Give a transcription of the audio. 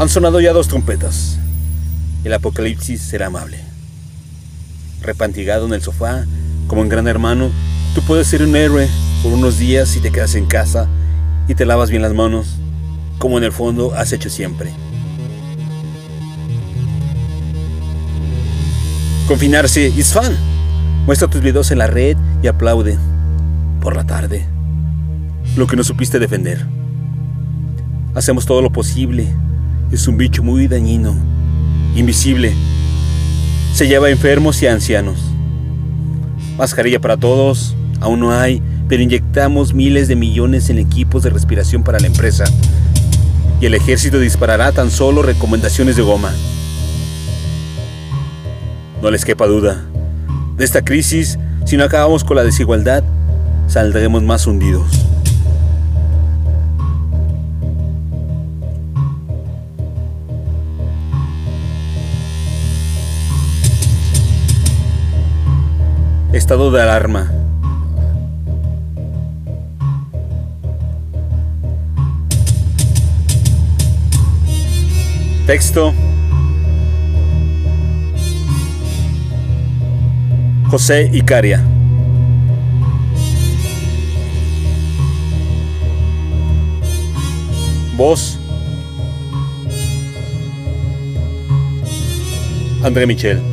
Han sonado ya dos trompetas. El apocalipsis será amable. Repantigado en el sofá, como un gran hermano, tú puedes ser un héroe por unos días si te quedas en casa y te lavas bien las manos, como en el fondo has hecho siempre. Confinarse is fun. Muestra tus videos en la red y aplaude. Por la tarde. Lo que no supiste defender. Hacemos todo lo posible. Es un bicho muy dañino. Invisible. Se lleva a enfermos y a ancianos. Mascarilla para todos. Aún no hay, pero inyectamos miles de millones en equipos de respiración para la empresa. Y el ejército disparará tan solo recomendaciones de goma. No les quepa duda. De esta crisis, si no acabamos con la desigualdad, saldremos más hundidos. Estado de alarma. Texto. José Icaria. Voz. André Michel.